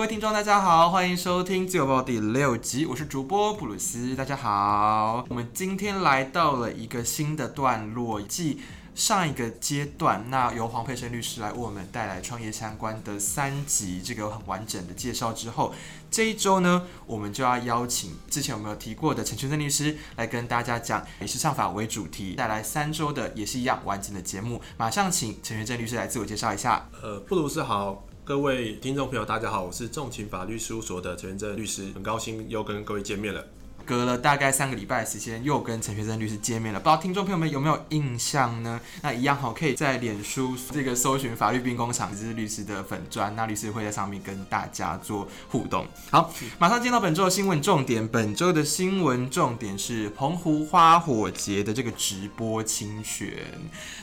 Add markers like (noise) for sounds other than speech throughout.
各位听众，大家好，欢迎收听《自由报》第六集，我是主播布鲁斯，大家好。我们今天来到了一个新的段落，即上一个阶段，那由黄佩生律师来为我们带来创业相关的三集，这个很完整的介绍之后，这一周呢，我们就要邀请之前有没有提过的陈全正律师来跟大家讲以时尚法为主题，带来三周的也是一样完整的节目。马上请陈全正律师来自我介绍一下。呃，布鲁斯好，各位听众朋友大家好，我是重情法律事务所的陈全正律师，很高兴又跟各位见面了。隔了大概三个礼拜的时间，又跟陈学正律师见面了，不知道听众朋友们有没有印象呢？那一样好，可以在脸书这个搜寻法律兵工厂，这是律师的粉专，那律师会在上面跟大家做互动。好，马上进到本周的新闻重点。本周的新闻重点是澎湖花火节的这个直播侵权，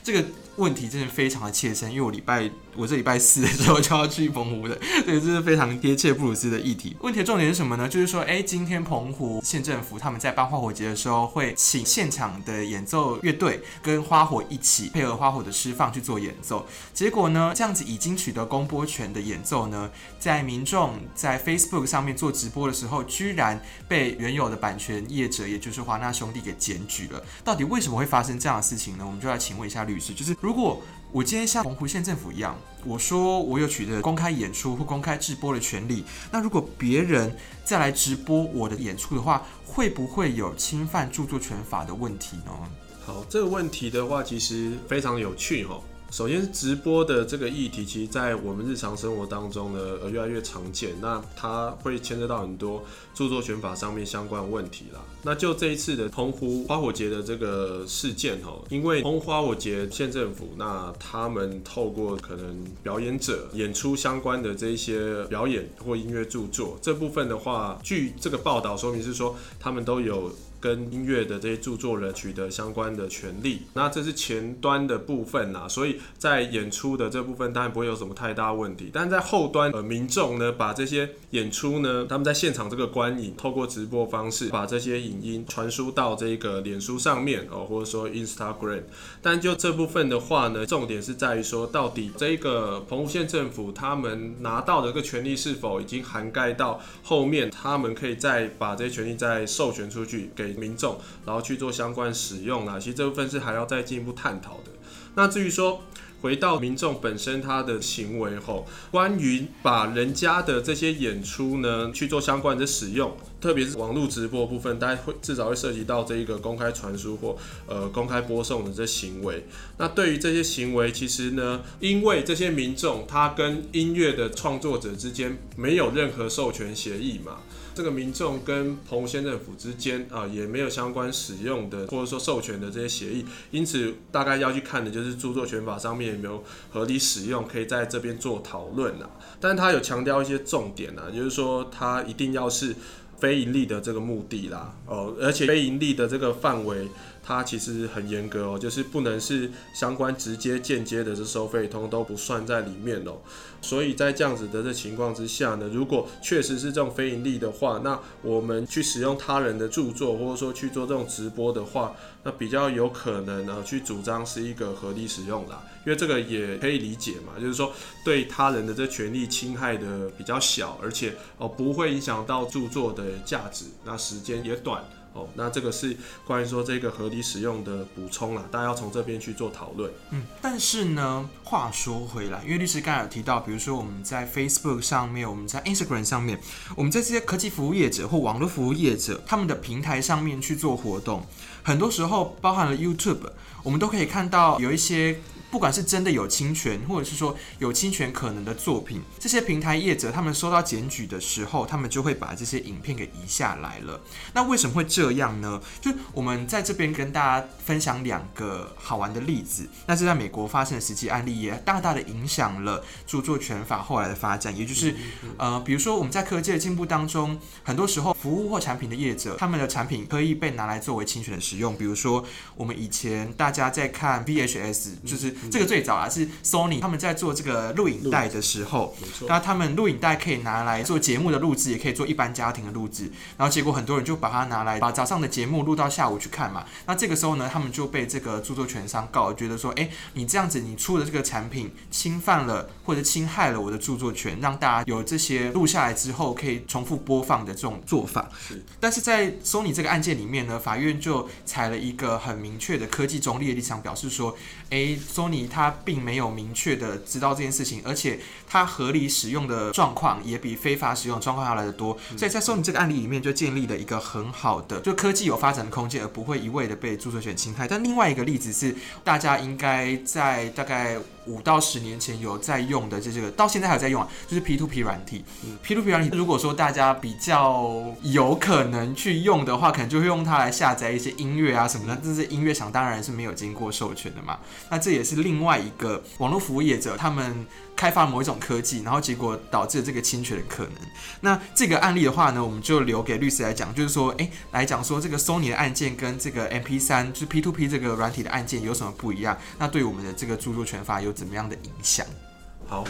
这个问题真的非常的切身，因为我礼拜我这礼拜四的时候 (laughs) 就要去澎湖的，所以这是非常贴切布鲁斯的议题。问题的重点是什么呢？就是说，哎，今天澎湖县政府他们在办花火节的时候，会请现场的演奏乐队跟花火一起配合花火的释放去做演奏。结果呢，这样子已经取得公播权的演奏呢，在民众在 Facebook 上面做直播的时候，居然被原有的版权业者，也就是华纳兄弟给检举了。到底为什么会发生这样的事情呢？我们就来请问一下律师，就是如果我今天像澎湖县政府一样，我说我有取得公开演出或公开直播的权利，那如果别人再来直播我的演出的话，会不会有侵犯著作权法的问题呢？好，这个问题的话，其实非常有趣哦。首先，直播的这个议题，其实，在我们日常生活当中呢，呃，越来越常见。那它会牵扯到很多著作权法上面相关的问题啦。那就这一次的澎湖花火节的这个事件哦，因为澎湖花火节县政府，那他们透过可能表演者演出相关的这一些表演或音乐著作这部分的话，据这个报道说明是说，他们都有。跟音乐的这些著作人取得相关的权利，那这是前端的部分呐，所以在演出的这部分当然不会有什么太大问题，但在后端呃民众呢，把这些演出呢，他们在现场这个观影，透过直播方式把这些影音传输到这个脸书上面哦，或者说 Instagram，但就这部分的话呢，重点是在于说，到底这个澎湖县政府他们拿到的这个权利是否已经涵盖到后面，他们可以再把这些权利再授权出去给。民众，然后去做相关使用啦，其实这部分是还要再进一步探讨的。那至于说回到民众本身他的行为后，关于把人家的这些演出呢去做相关的使用，特别是网络直播部分，大家会至少会涉及到这一个公开传输或呃公开播送的这行为。那对于这些行为，其实呢，因为这些民众他跟音乐的创作者之间没有任何授权协议嘛。这个民众跟澎湖县政府之间啊，也没有相关使用的或者说授权的这些协议，因此大概要去看的就是著作权法上面有没有合理使用，可以在这边做讨论呐。但他有强调一些重点呐，就是说他一定要是非盈利的这个目的啦，哦，而且非盈利的这个范围。它其实很严格哦，就是不能是相关直接、间接的这收费，通都不算在里面哦。所以在这样子的这情况之下呢，如果确实是这种非盈利的话，那我们去使用他人的著作，或者说去做这种直播的话，那比较有可能呢去主张是一个合理使用啦，因为这个也可以理解嘛，就是说对他人的这权利侵害的比较小，而且哦不会影响到著作的价值，那时间也短。哦，那这个是关于说这个合理使用的补充啦，大家要从这边去做讨论。嗯，但是呢，话说回来，因为律师刚才有提到，比如说我们在 Facebook 上面，我们在 Instagram 上面，我们在这些科技服务业者或网络服务业者他们的平台上面去做活动，很多时候包含了 YouTube，我们都可以看到有一些。不管是真的有侵权，或者是说有侵权可能的作品，这些平台业者他们收到检举的时候，他们就会把这些影片给移下来了。那为什么会这样呢？就我们在这边跟大家分享两个好玩的例子。那是在美国发生的实际案例，也大大的影响了著作权法后来的发展。也就是，呃，比如说我们在科技的进步当中，很多时候服务或产品的业者，他们的产品可以被拿来作为侵权的使用。比如说，我们以前大家在看 VHS，就是这个最早啊是 Sony 他们在做这个录影带的时候，那他们录影带可以拿来做节目的录制，也可以做一般家庭的录制，然后结果很多人就把它拿来把早上的节目录到下午去看嘛，那这个时候呢，他们就被这个著作权商告，觉得说，哎，你这样子你出的这个产品侵犯了或者侵害了我的著作权，让大家有这些录下来之后可以重复播放的这种做法。是，但是在 Sony 这个案件里面呢，法院就采了一个很明确的科技中立的立场，表示说，哎，Sony 它并没有明确的知道这件事情，而且它合理使用的状况也比非法使用状况要来的多，所以在 Sony 这个案例里面就建立了一个很好的，就科技有发展的空间，而不会一味的被著作权侵害。但另外一个例子是，大家应该在大概。五到十年前有在用的，这这个到现在还有在用啊，就是 P to P 软体。嗯，P2P 软体，如果说大家比较有可能去用的话，可能就会用它来下载一些音乐啊什么的。但是音乐厂当然是没有经过授权的嘛。那这也是另外一个网络服务业者他们。开发某一种科技，然后结果导致了这个侵权的可能。那这个案例的话呢，我们就留给律师来讲，就是说，诶，来讲说这个 Sony 的案件跟这个 MP 三就是 P to P 这个软体的案件有什么不一样？那对我们的这个著作权法有怎么样的影响？好，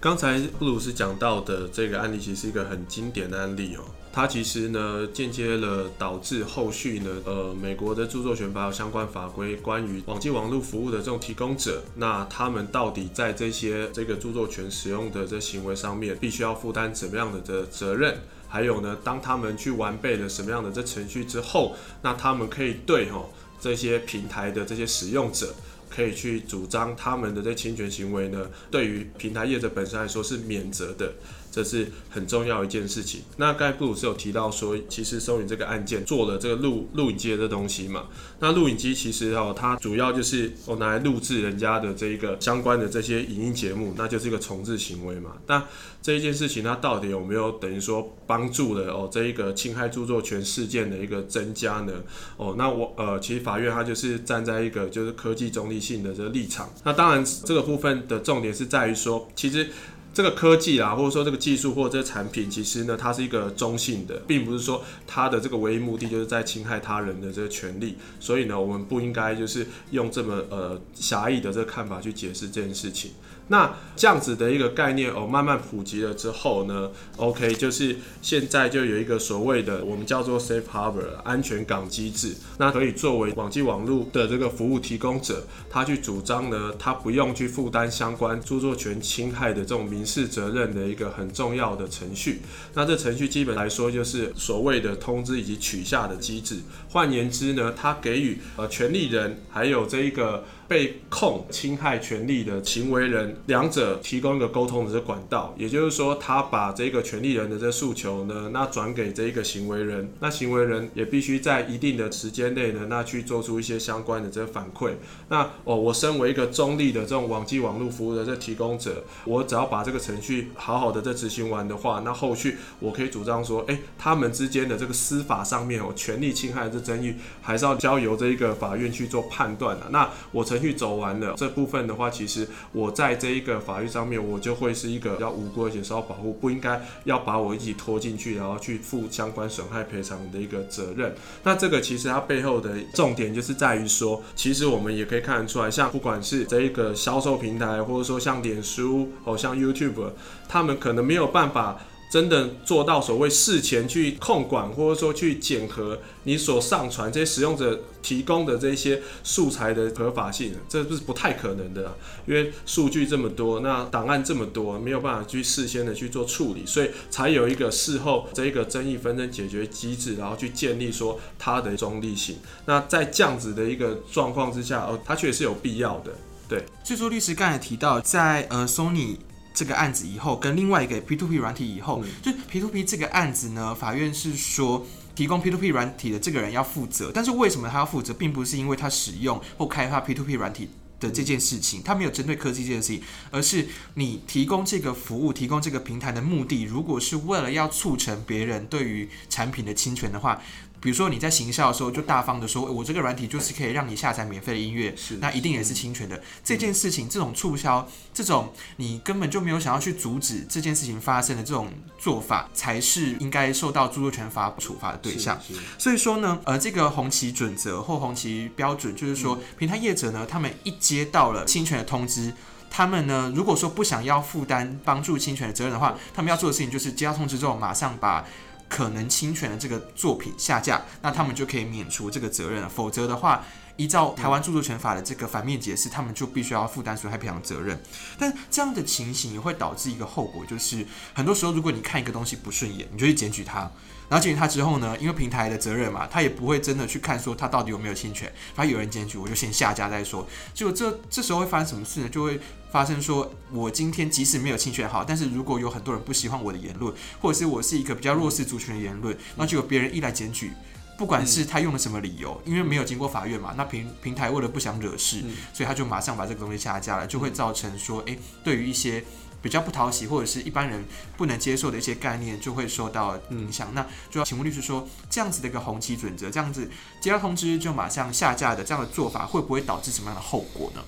刚才布鲁斯讲到的这个案例，其实是一个很经典的案例哦。它其实呢，间接了导致后续呢，呃，美国的著作权法有相关法规，关于网际网络服务的这种提供者，那他们到底在这些这个著作权使用的这行为上面，必须要负担怎么样的的责任？还有呢，当他们去完备了什么样的这程序之后，那他们可以对吼这些平台的这些使用者，可以去主张他们的这侵权行为呢，对于平台业者本身来说是免责的。这是很重要一件事情。那盖布鲁斯有提到说，其实 Sony 这个案件做了这个录录影机的这东西嘛。那录影机其实哦，它主要就是我拿来录制人家的这一个相关的这些影音节目，那就是一个重制行为嘛。那这一件事情它到底有没有等于说帮助了哦这一个侵害著作权事件的一个增加呢？哦，那我呃其实法院它就是站在一个就是科技中立性的这个立场。那当然这个部分的重点是在于说，其实。这个科技啊，或者说这个技术或者这个产品，其实呢，它是一个中性的，并不是说它的这个唯一目的就是在侵害他人的这个权利。所以呢，我们不应该就是用这么呃狭义的这个看法去解释这件事情。那这样子的一个概念哦，慢慢普及了之后呢，OK，就是现在就有一个所谓的我们叫做 Safe Harbor 安全港机制，那可以作为网际网络的这个服务提供者，他去主张呢，他不用去负担相关著作权侵害的这种民事责任的一个很重要的程序。那这程序基本来说就是所谓的通知以及取下的机制。换言之呢，他给予呃权利人还有这一个。被控侵害权利的行为人，两者提供一个沟通的这管道，也就是说，他把这个权利人的这诉求呢，那转给这一个行为人，那行为人也必须在一定的时间内呢，那去做出一些相关的这反馈。那哦，我身为一个中立的这种网际网络服务的这提供者，我只要把这个程序好好的这执行完的话，那后续我可以主张说，哎，他们之间的这个司法上面哦，权利侵害这争议，还是要交由这一个法院去做判断的。那我曾。程序走完了这部分的话，其实我在这一个法律上面，我就会是一个比较无辜而且受到保护，不应该要把我一起拖进去，然后去负相关损害赔偿的一个责任。那这个其实它背后的重点就是在于说，其实我们也可以看得出来，像不管是这一个销售平台，或者说像脸书哦，像 YouTube，他们可能没有办法。真的做到所谓事前去控管，或者说去检核你所上传这些使用者提供的这些素材的合法性，这是不太可能的，因为数据这么多，那档案这么多，没有办法去事先的去做处理，所以才有一个事后这一个争议纷争解决机制，然后去建立说它的中立性。那在这样子的一个状况之下，哦，它确实是有必要的。对，所以说律师刚才提到，在呃，Sony。这个案子以后跟另外一个 P to P 软体以后，嗯、就 P to P 这个案子呢，法院是说提供 P2P 软体的这个人要负责，但是为什么他要负责，并不是因为他使用或开发 P2P 软体的这件事情，他没有针对科技这件事情，而是你提供这个服务、提供这个平台的目的，如果是为了要促成别人对于产品的侵权的话。比如说你在行销的时候就大方的说，我这个软体就是可以让你下载免费的音乐，是那一定也是侵权的。嗯、这件事情，这种促销，这种你根本就没有想要去阻止这件事情发生的这种做法，才是应该受到著作权法处罚的对象。所以说呢，呃，这个红旗准则或红旗标准，就是说、嗯、平台业者呢，他们一接到了侵权的通知，他们呢，如果说不想要负担帮助侵权的责任的话，他们要做的事情就是接到通知之后，马上把。可能侵权的这个作品下架，那他们就可以免除这个责任了。否则的话，依照台湾著作权法的这个反面解释，他们就必须要负担损害赔偿责任。但这样的情形也会导致一个后果，就是很多时候如果你看一个东西不顺眼，你就去检举它。然后检举他之后呢，因为平台的责任嘛，他也不会真的去看说他到底有没有侵权。反正有人检举，我就先下架再说。结果这这时候会发生什么事呢？就会发生说，我今天即使没有侵权好，但是如果有很多人不喜欢我的言论，或者是我是一个比较弱势族群的言论，那就有别人一来检举，不管是他用了什么理由，因为没有经过法院嘛，那平平台为了不想惹事，所以他就马上把这个东西下架了，就会造成说，诶，对于一些。比较不讨喜，或者是一般人不能接受的一些概念，就会受到影响。那就要请问律师说，这样子的一个红旗准则，这样子接到通知就马上下架的这样的做法，会不会导致什么样的后果呢？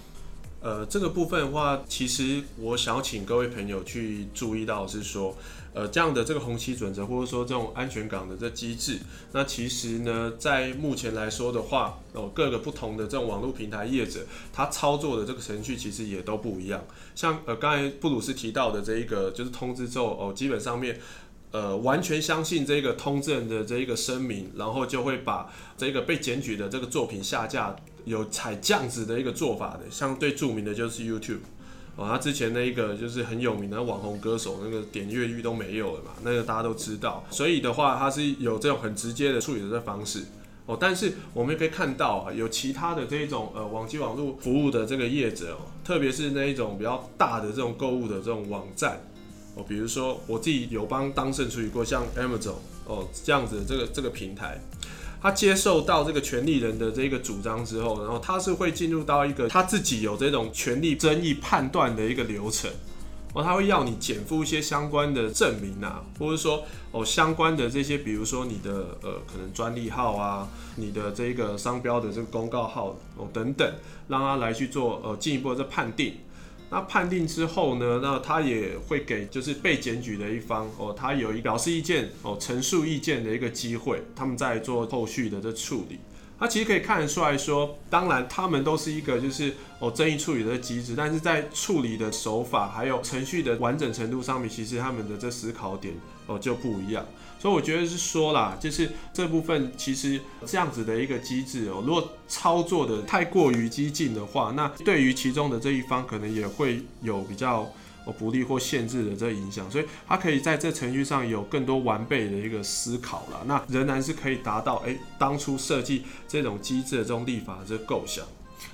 呃，这个部分的话，其实我想要请各位朋友去注意到是说，呃，这样的这个红旗准则，或者说这种安全港的这机制，那其实呢，在目前来说的话，哦、各个不同的这种网络平台业者，他操作的这个程序其实也都不一样。像呃，刚才布鲁斯提到的这一个，就是通知之后，哦、基本上面，呃，完全相信这个通知人的这一个声明，然后就会把这个被检举的这个作品下架。有采这样子的一个做法的，相对著名的就是 YouTube 哦，他之前那一个就是很有名的网红歌手，那个点阅率都没有了嘛，那个大家都知道。所以的话，他是有这种很直接的处理的这方式哦。但是我们也可以看到啊，有其他的这种呃网际网络服务的这个业者哦，特别是那一种比较大的这种购物的这种网站哦，比如说我自己有帮当事人处理过，像 Amazon 哦这样子的这个这个平台。他接受到这个权利人的这个主张之后，然后他是会进入到一个他自己有这种权利争议判断的一个流程，哦，他会要你减负一些相关的证明啊，或者说哦相关的这些，比如说你的呃可能专利号啊，你的这个商标的这个公告号哦等等，让他来去做呃进一步的判定。那判定之后呢，那他也会给就是被检举的一方哦，他有一表示意见哦，陈述意见的一个机会，他们在做后续的这处理。那其实可以看得出来说，当然他们都是一个就是哦争议处理的机制，但是在处理的手法还有程序的完整程度上面，其实他们的这思考点哦就不一样。所以我觉得是说啦，就是这部分其实这样子的一个机制哦，如果操作的太过于激进的话，那对于其中的这一方可能也会有比较不利或限制的这个影响，所以他可以在这程序上有更多完备的一个思考了，那仍然是可以达到哎当初设计这种机制的这种立法的这个构想。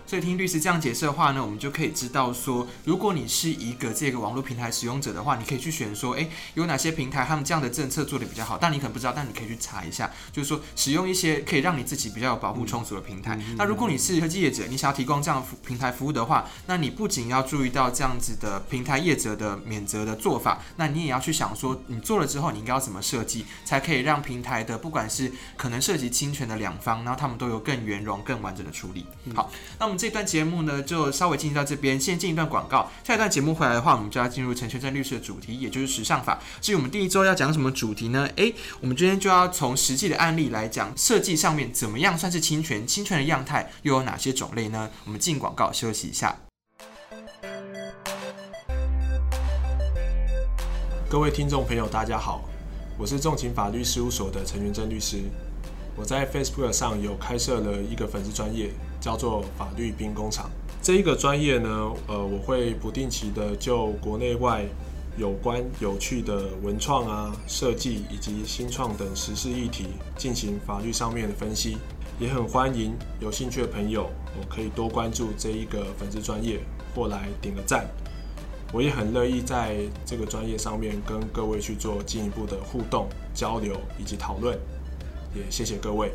所以听律师这样解释的话呢，我们就可以知道说，如果你是一个这个网络平台使用者的话，你可以去选说，诶，有哪些平台他们这样的政策做的比较好，但你可能不知道，但你可以去查一下，就是说使用一些可以让你自己比较有保护充足的平台。那如果你是科技业者，你想要提供这样平台服务的话，那你不仅要注意到这样子的平台业者的免责的做法，那你也要去想说，你做了之后你应该要怎么设计，才可以让平台的不管是可能涉及侵权的两方，然后他们都有更圆融、更完整的处理。好，那我们。这段节目呢，就稍微进行到这边，先进一段广告。下一段节目回来的话，我们就要进入陈全正律师的主题，也就是时尚法。至于我们第一周要讲什么主题呢？诶，我们今天就要从实际的案例来讲，设计上面怎么样算是侵权？侵权的样态又有哪些种类呢？我们进广告休息一下。各位听众朋友，大家好，我是重情法律事务所的陈元正律师。我在 Facebook 上有开设了一个粉丝专业。叫做法律兵工厂。这一个专业呢，呃，我会不定期的就国内外有关有趣的文创啊、设计以及新创等时事议题进行法律上面的分析，也很欢迎有兴趣的朋友，我可以多关注这一个粉丝专业或来点个赞，我也很乐意在这个专业上面跟各位去做进一步的互动交流以及讨论，也谢谢各位。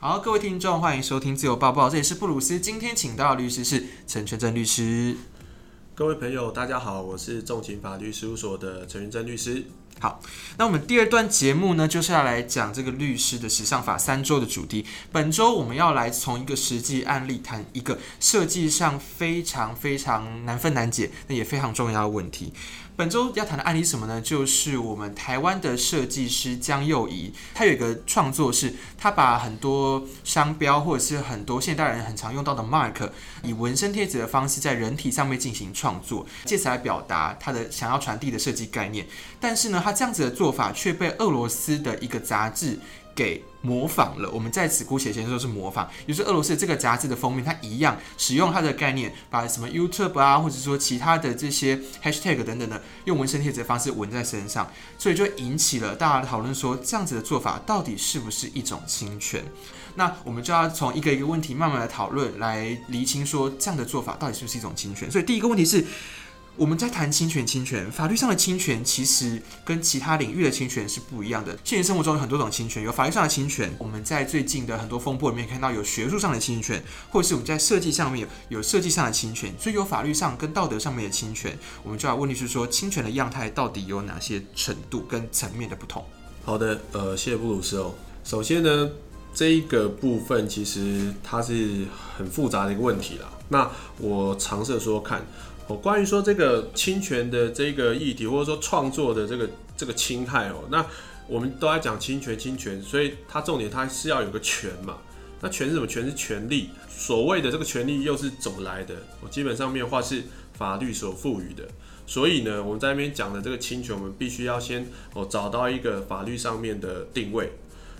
好，各位听众，欢迎收听自由报报，这里是布鲁斯。今天请到的律师是陈全正律师。各位朋友，大家好，我是重情法律事务所的陈全正律师。好，那我们第二段节目呢，就是要来讲这个律师的时尚法三周的主题。本周我们要来从一个实际案例谈一个设计上非常非常难分难解，那也非常重要的问题。本周要谈的案例什么呢？就是我们台湾的设计师江佑仪，他有一个创作是，他把很多商标或者是很多现代人很常用到的 mark，以纹身贴纸的方式在人体上面进行创作，借此来表达他的想要传递的设计概念。但是呢，他这样子的做法却被俄罗斯的一个杂志给模仿了，我们在此姑且先说是模仿。也就是俄罗斯这个杂志的封面，它一样使用它的概念，把什么 YouTube 啊，或者说其他的这些 Hashtag 等等的，用纹身贴纸的方式纹在身上，所以就引起了大家的讨论，说这样子的做法到底是不是一种侵权？那我们就要从一个一个问题慢慢来讨论，来厘清说这样的做法到底是不是一种侵权。所以第一个问题是。我们在谈侵权，侵权法律上的侵权其实跟其他领域的侵权是不一样的。现实生活中有很多种侵权，有法律上的侵权，我们在最近的很多风波里面看到有学术上的侵权，或者是我们在设计上面有设计上的侵权，所以有法律上跟道德上面的侵权。我们就要问律师说，侵权的样态到底有哪些程度跟层面的不同？好的，呃，谢谢布鲁斯哦。首先呢，这一个部分其实它是很复杂的一个问题啦。那我尝试说看。哦，关于说这个侵权的这个议题，或者说创作的这个这个侵害哦，那我们都在讲侵权，侵权，所以它重点它是要有个权嘛。那权是什么？权是权利。所谓的这个权利又是怎么来的？我基本上面的话是法律所赋予的。所以呢，我们在那边讲的这个侵权，我们必须要先哦找到一个法律上面的定位。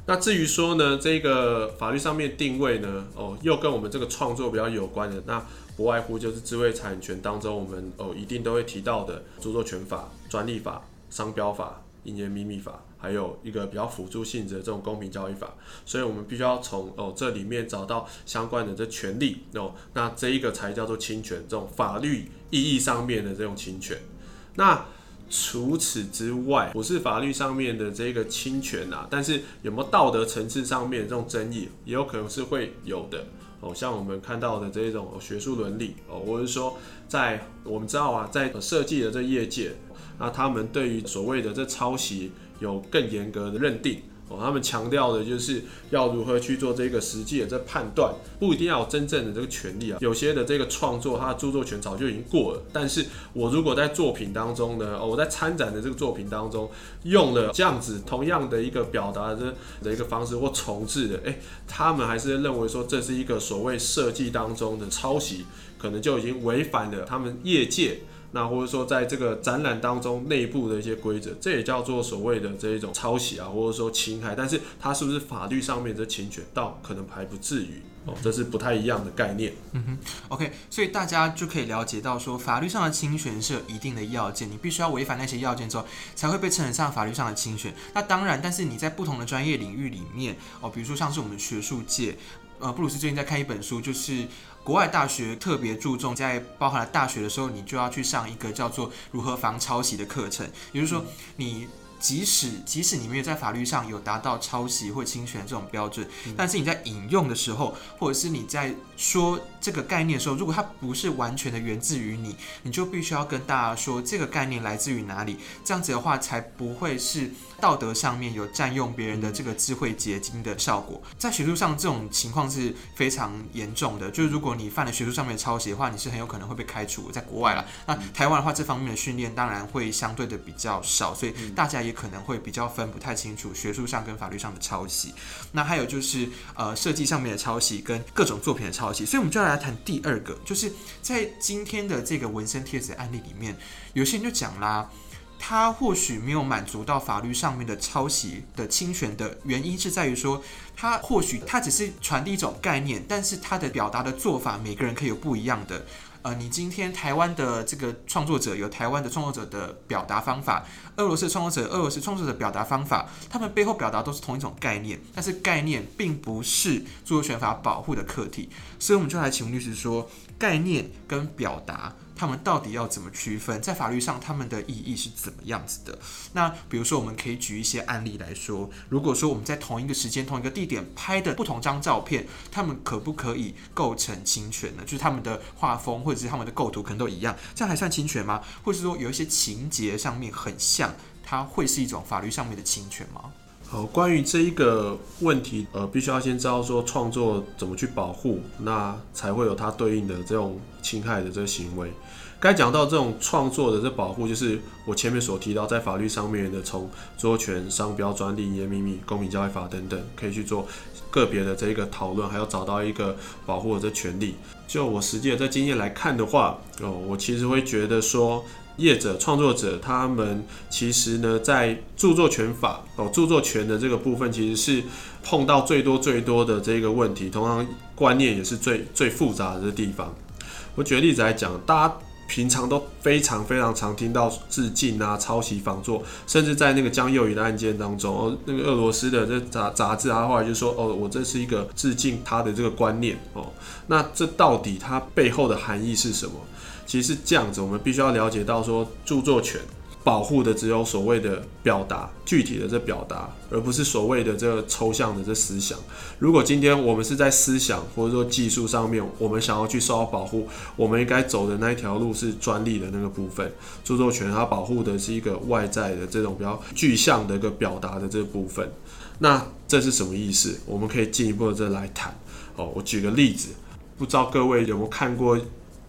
那至于说呢，这个法律上面定位呢，哦，又跟我们这个创作比较有关的那。不外乎就是智慧产权当中，我们哦一定都会提到的著作权法、专利法、商标法、营业秘密法，还有一个比较辅助性质的这种公平交易法。所以，我们必须要从哦这里面找到相关的这权利哦，那这一个才叫做侵权，这种法律意义上面的这种侵权。那除此之外，不是法律上面的这个侵权啊，但是有没有道德层次上面这种争议，也有可能是会有的。哦，像我们看到的这种学术伦理哦，或是说在我们知道啊，在设计的这业界，那他们对于所谓的这抄袭有更严格的认定。哦，他们强调的就是要如何去做这个实际的这判断，不一定要有真正的这个权利啊。有些的这个创作，它的著作权早就已经过了。但是我如果在作品当中呢，哦我在参展的这个作品当中用了这样子同样的一个表达的的一个方式或重制的，诶，他们还是认为说这是一个所谓设计当中的抄袭，可能就已经违反了他们业界。那或者说，在这个展览当中内部的一些规则，这也叫做所谓的这一种抄袭啊，或者说侵害。但是它是不是法律上面的侵权，倒可能还不至于哦，这是不太一样的概念。嗯哼，OK，所以大家就可以了解到说，法律上的侵权是有一定的要件，你必须要违反那些要件之后，才会被称得上法律上的侵权。那当然，但是你在不同的专业领域里面哦，比如说像是我们学术界，呃，布鲁斯最近在看一本书，就是。国外大学特别注重在包含了大学的时候，你就要去上一个叫做如何防抄袭的课程。也就是说，你即使即使你没有在法律上有达到抄袭或侵权这种标准，但是你在引用的时候，或者是你在说这个概念的时候，如果它不是完全的源自于你，你就必须要跟大家说这个概念来自于哪里。这样子的话，才不会是。道德上面有占用别人的这个智慧结晶的效果，在学术上这种情况是非常严重的。就是如果你犯了学术上面的抄袭的话，你是很有可能会被开除。在国外啦，那台湾的话，这方面的训练当然会相对的比较少，所以大家也可能会比较分不太清楚学术上跟法律上的抄袭。那还有就是呃设计上面的抄袭跟各种作品的抄所以我们就要来谈第二个，就是在今天的这个纹身贴纸案例里面，有些人就讲啦。他或许没有满足到法律上面的抄袭的侵权的原因，是在于说，他或许他只是传递一种概念，但是他的表达的做法，每个人可以有不一样的。呃，你今天台湾的这个创作者有台湾的创作者的表达方法，俄罗斯创作者俄罗斯创作者表达方法，他们背后表达都是同一种概念，但是概念并不是著作权法保护的客体，所以我们就来请问律师说，概念跟表达。他们到底要怎么区分？在法律上，他们的意义是怎么样子的？那比如说，我们可以举一些案例来说。如果说我们在同一个时间、同一个地点拍的不同张照片，他们可不可以构成侵权呢？就是他们的画风或者是他们的构图可能都一样，这样还算侵权吗？或者是说有一些情节上面很像？它会是一种法律上面的侵权吗？好，关于这一个问题，呃，必须要先知道说创作怎么去保护，那才会有它对应的这种侵害的这个行为。该讲到这种创作的这保护，就是我前面所提到在法律上面的，从著作权、商标、专利、营业秘密、公平交易法等等，可以去做个别的这一个讨论，还要找到一个保护的这权利。就我实际的这经验来看的话，哦，我其实会觉得说。业者、创作者，他们其实呢，在著作权法哦，著作权的这个部分，其实是碰到最多最多的这个问题，同样观念也是最最复杂的地方。我举个例子来讲，大家平常都非常非常常听到致敬啊、抄袭、仿作，甚至在那个江宥允的案件当中，哦，那个俄罗斯的这杂杂志啊，后来就说，哦，我这是一个致敬他的这个观念哦，那这到底它背后的含义是什么？其实是这样子，我们必须要了解到说，著作权保护的只有所谓的表达，具体的这表达，而不是所谓的这个抽象的这思想。如果今天我们是在思想或者说技术上面，我们想要去受到保护，我们应该走的那一条路是专利的那个部分。著作权它保护的是一个外在的这种比较具象的一个表达的这部分。那这是什么意思？我们可以进一步的这来谈。哦，我举个例子，不知道各位有没有看过？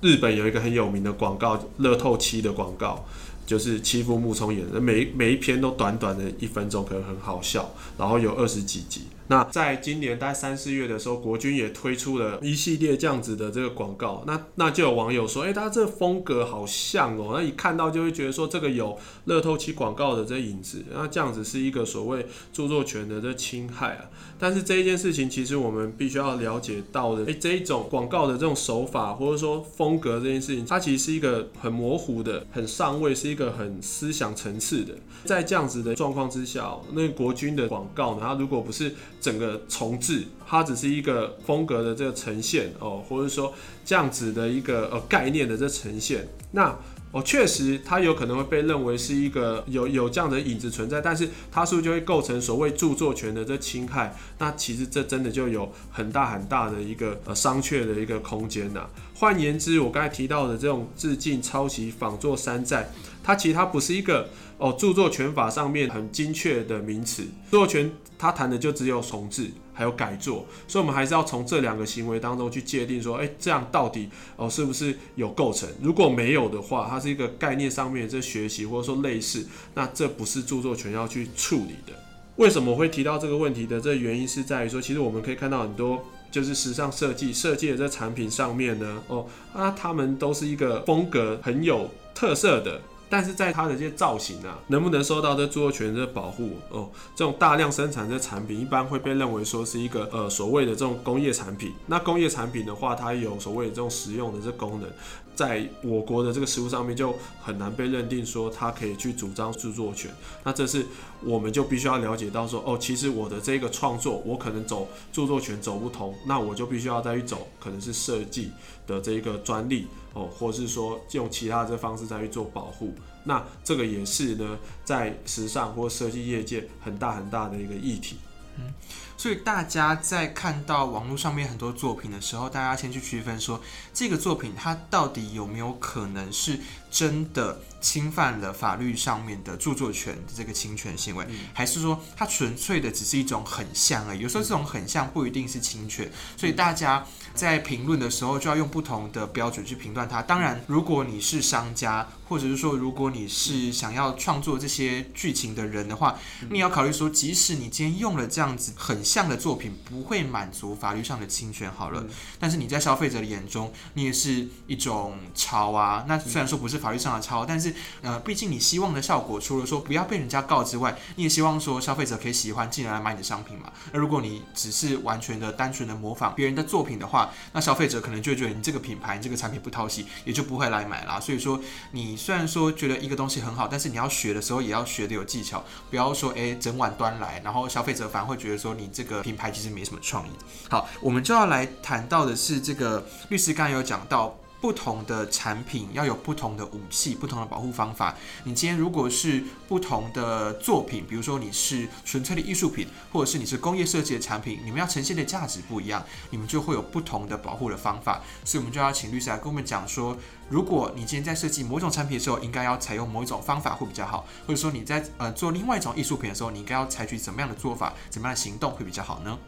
日本有一个很有名的广告，乐透七的广告，就是欺负木聪演的，每每一篇都短短的一分钟，可能很好笑，然后有二十几集。那在今年大概三四月的时候，国军也推出了一系列这样子的这个广告。那那就有网友说，诶、欸，他这风格好像哦，那一看到就会觉得说这个有乐透七广告的这影子。那这样子是一个所谓著作权的这侵害啊。但是这一件事情，其实我们必须要了解到的，诶、这一种广告的这种手法或者说风格这件事情，它其实是一个很模糊的、很上位，是一个很思想层次的。在这样子的状况之下，那国军的广告呢，它如果不是整个重制，它只是一个风格的这个呈现哦，或者说这样子的一个呃概念的这呈现，那哦确实它有可能会被认为是一个有有这样的影子存在，但是它是不是就会构成所谓著作权的这侵害？那其实这真的就有很大很大的一个呃商榷的一个空间呐。换言之，我刚才提到的这种致敬、抄袭、仿作、山寨，它其实它不是一个。哦，著作权法上面很精确的名词，著作权它谈的就只有重制还有改作，所以我们还是要从这两个行为当中去界定说，诶，这样到底哦是不是有构成？如果没有的话，它是一个概念上面的这学习或者说类似，那这不是著作权要去处理的。为什么会提到这个问题的这原因是在于说，其实我们可以看到很多就是时尚设计设计的这产品上面呢，哦，啊，他们都是一个风格很有特色的。但是在它的这些造型啊，能不能受到这著作权的保护哦？这种大量生产的产品，一般会被认为说是一个呃所谓的这种工业产品。那工业产品的话，它有所谓的这种实用的这功能，在我国的这个实务上面就很难被认定说它可以去主张著作权。那这是我们就必须要了解到说，哦，其实我的这个创作，我可能走著作权走不通，那我就必须要再去走可能是设计的这一个专利。哦，或是说用其他的这方式再去做保护，那这个也是呢，在时尚或设计业界很大很大的一个议题。嗯，所以大家在看到网络上面很多作品的时候，大家先去区分说，这个作品它到底有没有可能是真的侵犯了法律上面的著作权的这个侵权行为，嗯、还是说它纯粹的只是一种很像而已？有时候这种很像不一定是侵权，所以大家。在评论的时候，就要用不同的标准去评断它。当然，如果你是商家，或者是说，如果你是想要创作这些剧情的人的话，你也要考虑说，即使你今天用了这样子很像的作品，不会满足法律上的侵权好了，但是你在消费者的眼中，你也是一种抄啊。那虽然说不是法律上的抄，但是呃，毕竟你希望的效果，除了说不要被人家告之外，你也希望说消费者可以喜欢，进来买你的商品嘛。那如果你只是完全的、单纯的模仿别人的作品的话，那消费者可能就觉得你这个品牌、你这个产品不讨喜，也就不会来买啦。所以说，你虽然说觉得一个东西很好，但是你要学的时候也要学的有技巧，不要说诶整碗端来，然后消费者反而会觉得说你这个品牌其实没什么创意。好，我们就要来谈到的是这个律师刚才有讲到不同的产品要有不同的武器、不同的保护方法。你今天如果是不同的作品，比如说你是纯粹的艺术品，或者是你是工业设计的产品，你们要呈现的价值不一样，你们就会有不同的保护的方法。所以，我们就要请律师来跟我们讲说，如果你今天在设计某种产品的时候，应该要采用某一种方法会比较好，或者说你在呃做另外一种艺术品的时候，你应该要采取怎么样的做法、怎么样的行动会比较好呢？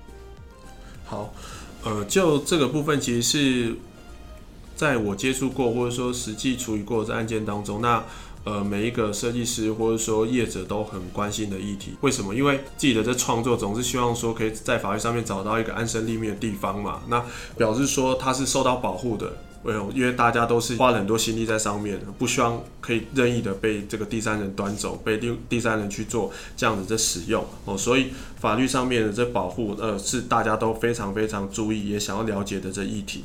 好，呃，就这个部分，其实是。在我接触过或者说实际处理过的案件当中，那呃每一个设计师或者说业者都很关心的议题，为什么？因为自己的这创作总是希望说可以在法律上面找到一个安身立命的地方嘛，那表示说他是受到保护的。为因为大家都是花了很多心力在上面，不希望可以任意的被这个第三人端走，被第第三人去做这样子的使用哦，所以法律上面的这保护，呃，是大家都非常非常注意，也想要了解的这议题。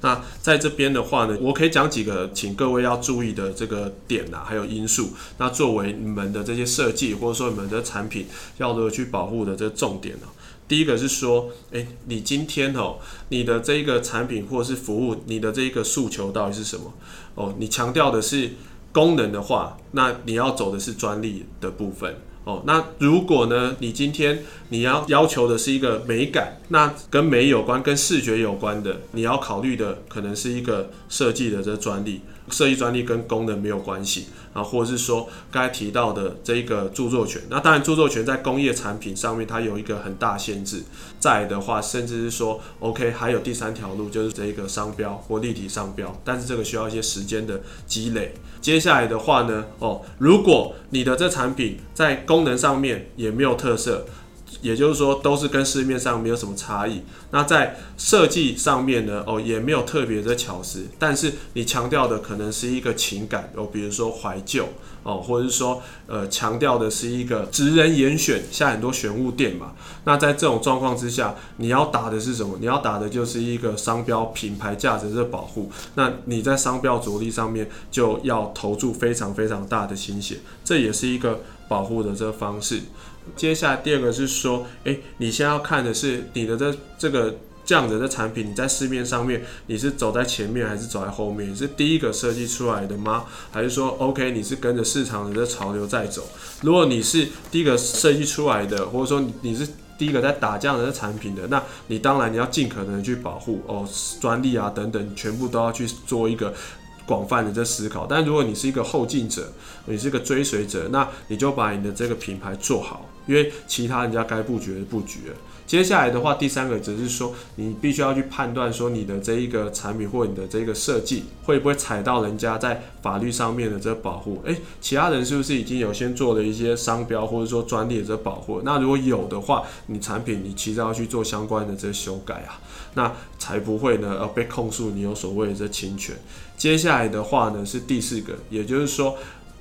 那在这边的话呢，我可以讲几个，请各位要注意的这个点啊，还有因素。那作为你们的这些设计，或者说你们的产品要如何去保护的这个重点呢？第一个是说，诶，你今天哦，你的这个产品或是服务，你的这个诉求到底是什么？哦，你强调的是功能的话，那你要走的是专利的部分。哦，那如果呢，你今天你要要求的是一个美感，那跟美有关，跟视觉有关的，你要考虑的可能是一个设计的这专利。设计专利跟功能没有关系啊，或者是说刚才提到的这一个著作权，那当然著作权在工业产品上面它有一个很大限制，在的话甚至是说 OK 还有第三条路就是这一个商标或立体商标，但是这个需要一些时间的积累。接下来的话呢，哦，如果你的这产品在功能上面也没有特色。也就是说，都是跟市面上没有什么差异。那在设计上面呢，哦，也没有特别的巧思。但是你强调的可能是一个情感，哦，比如说怀旧，哦，或者是说，呃，强调的是一个职人严选，像很多选物店嘛。那在这种状况之下，你要打的是什么？你要打的就是一个商标品牌价值的保护。那你在商标着力上面就要投注非常非常大的心血，这也是一个保护的这个方式。接下来第二个是说，诶，你先要看的是你的这这个这样子的产品，你在市面上面你是走在前面还是走在后面？你是第一个设计出来的吗？还是说，OK，你是跟着市场的这潮流在走？如果你是第一个设计出来的，或者说你你是第一个在打这样的产品的，那你当然你要尽可能去保护哦，专利啊等等，全部都要去做一个。广泛的这思考，但如果你是一个后进者，你是一个追随者，那你就把你的这个品牌做好，因为其他人家该布局的布局了。接下来的话，第三个则是说，你必须要去判断说你的这一个产品或你的这个设计会不会踩到人家在法律上面的这个保护。诶，其他人是不是已经有先做了一些商标或者说专利的这保护？那如果有的话，你产品你其实要去做相关的这修改啊，那才不会呢呃被控诉你有所谓的这侵权。接下来的话呢是第四个，也就是说，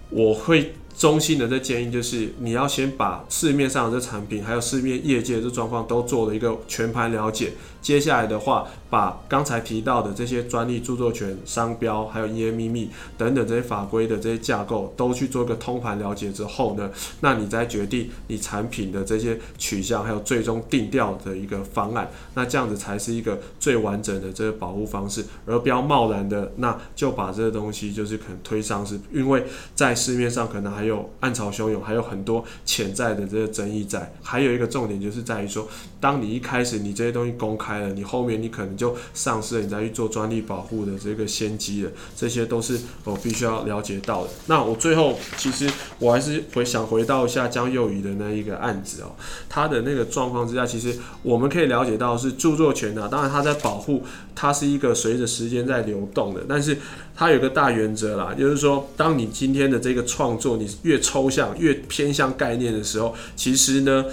我会衷心的这建议就是，你要先把市面上的这产品，还有市面业界的这状况都做了一个全盘了解。接下来的话，把刚才提到的这些专利、著作权、商标，还有营业秘密等等这些法规的这些架构，都去做一个通盘了解之后呢，那你再决定你产品的这些取向，还有最终定调的一个方案，那这样子才是一个最完整的这个保护方式，而不要贸然的那就把这个东西就是可能推上市，因为在市面上可能还有暗潮汹涌，还有很多潜在的这个争议在。还有一个重点就是在于说，当你一开始你这些东西公开。你后面你可能就丧失了你再去做专利保护的这个先机了，这些都是我必须要了解到的。那我最后其实我还是回想回到一下江幼仪的那一个案子哦，他的那个状况之下，其实我们可以了解到是著作权啊，当然他在保护，它是一个随着时间在流动的，但是它有个大原则啦，就是说，当你今天的这个创作你越抽象越偏向概念的时候，其实呢。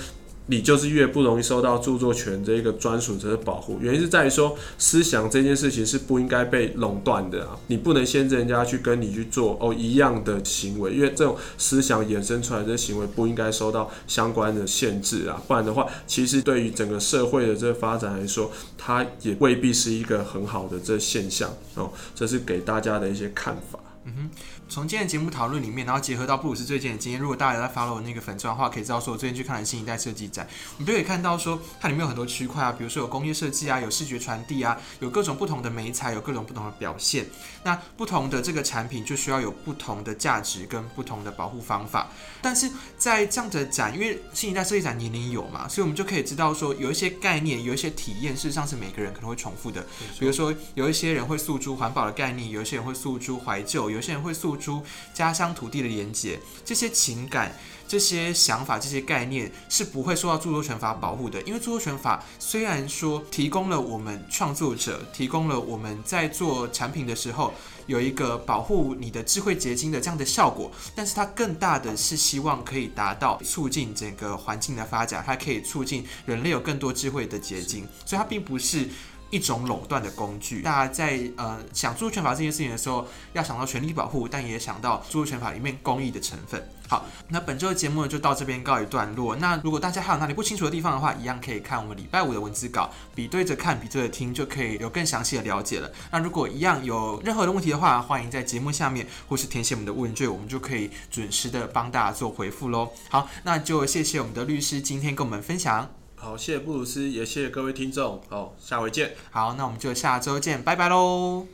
你就是越不容易受到著作权这个专属者的保护，原因是在于说，思想这件事情是不应该被垄断的啊，你不能限制人家去跟你去做哦一样的行为，因为这种思想衍生出来的行为不应该受到相关的限制啊，不然的话，其实对于整个社会的这个发展来说，它也未必是一个很好的这现象哦，这是给大家的一些看法。嗯哼，从今天的节目讨论里面，然后结合到布鲁斯最近的经验，如果大家有在 follow 那个粉钻的话，可以知道说，我最近去看了新一代设计展，我们就可以看到说，它里面有很多区块啊，比如说有工业设计啊，有视觉传递啊，有各种不同的媒材，有各种不同的表现。那不同的这个产品就需要有不同的价值跟不同的保护方法。但是在这样的展，因为新一代设计展年年有嘛，所以我们就可以知道说，有一些概念，有一些体验，事实上是每个人可能会重复的。比如说，有一些人会诉诸环保的概念，有一些人会诉诸怀旧。有些人会诉出家乡土地的连结，这些情感、这些想法、这些概念是不会受到著作权法保护的。因为著作权法虽然说提供了我们创作者，提供了我们在做产品的时候有一个保护你的智慧结晶的这样的效果，但是它更大的是希望可以达到促进整个环境的发展，它可以促进人类有更多智慧的结晶，所以它并不是。一种垄断的工具。大家在呃想著作权法这件事情的时候，要想到权利保护，但也想到著作权法里面公益的成分。好，那本周的节目呢就到这边告一段落。那如果大家还有哪里不清楚的地方的话，一样可以看我们礼拜五的文字稿，比对着看，比对着听，就可以有更详细的了解了。那如果一样有任何的问题的话，欢迎在节目下面或是填写我们的问卷，我们就可以准时的帮大家做回复喽。好，那就谢谢我们的律师今天跟我们分享。好，谢谢布鲁斯，也谢谢各位听众。好，下回见。好，那我们就下周见，拜拜喽。